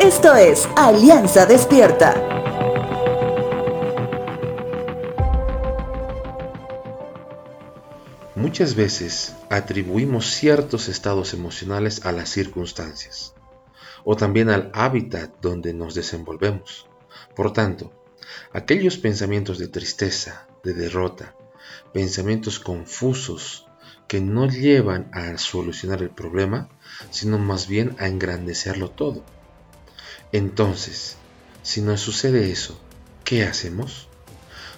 Esto es Alianza Despierta. Muchas veces atribuimos ciertos estados emocionales a las circunstancias o también al hábitat donde nos desenvolvemos. Por tanto, aquellos pensamientos de tristeza, de derrota, pensamientos confusos que no llevan a solucionar el problema, sino más bien a engrandecerlo todo. Entonces, si nos sucede eso, ¿qué hacemos?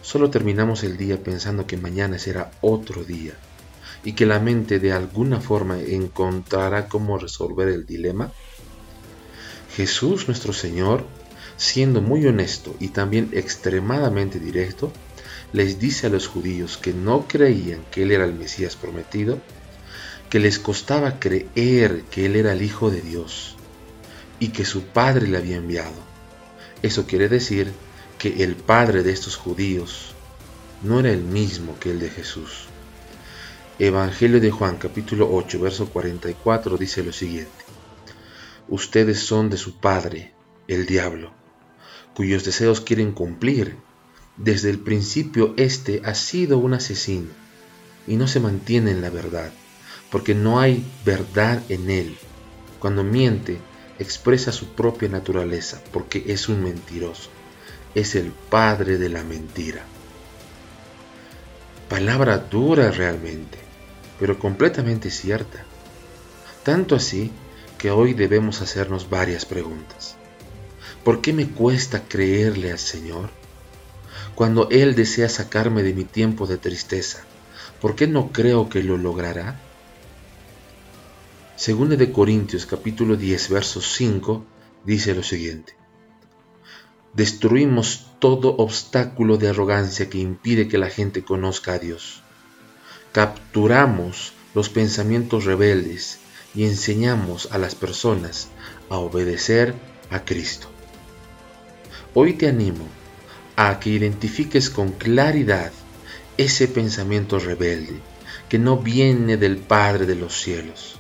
Solo terminamos el día pensando que mañana será otro día y que la mente de alguna forma encontrará cómo resolver el dilema? Jesús nuestro Señor, siendo muy honesto y también extremadamente directo, les dice a los judíos que no creían que Él era el Mesías prometido, que les costaba creer que Él era el Hijo de Dios y que su Padre le había enviado. Eso quiere decir que el Padre de estos judíos no era el mismo que el de Jesús. Evangelio de Juan capítulo 8 verso 44 dice lo siguiente. Ustedes son de su padre, el diablo, cuyos deseos quieren cumplir. Desde el principio éste ha sido un asesino y no se mantiene en la verdad, porque no hay verdad en él. Cuando miente, expresa su propia naturaleza porque es un mentiroso. Es el padre de la mentira. Palabra dura realmente, pero completamente cierta. Tanto así que hoy debemos hacernos varias preguntas. ¿Por qué me cuesta creerle al Señor? Cuando Él desea sacarme de mi tiempo de tristeza, ¿por qué no creo que lo logrará? Según de Corintios capítulo 10 verso 5 dice lo siguiente. Destruimos todo obstáculo de arrogancia que impide que la gente conozca a Dios. Capturamos los pensamientos rebeldes y enseñamos a las personas a obedecer a Cristo. Hoy te animo a que identifiques con claridad ese pensamiento rebelde que no viene del Padre de los cielos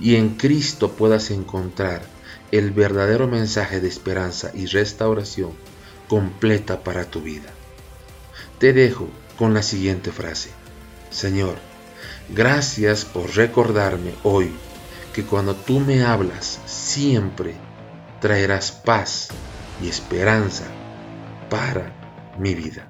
y en Cristo puedas encontrar el verdadero mensaje de esperanza y restauración completa para tu vida. Te dejo con la siguiente frase. Señor, gracias por recordarme hoy que cuando tú me hablas siempre traerás paz y esperanza para mi vida.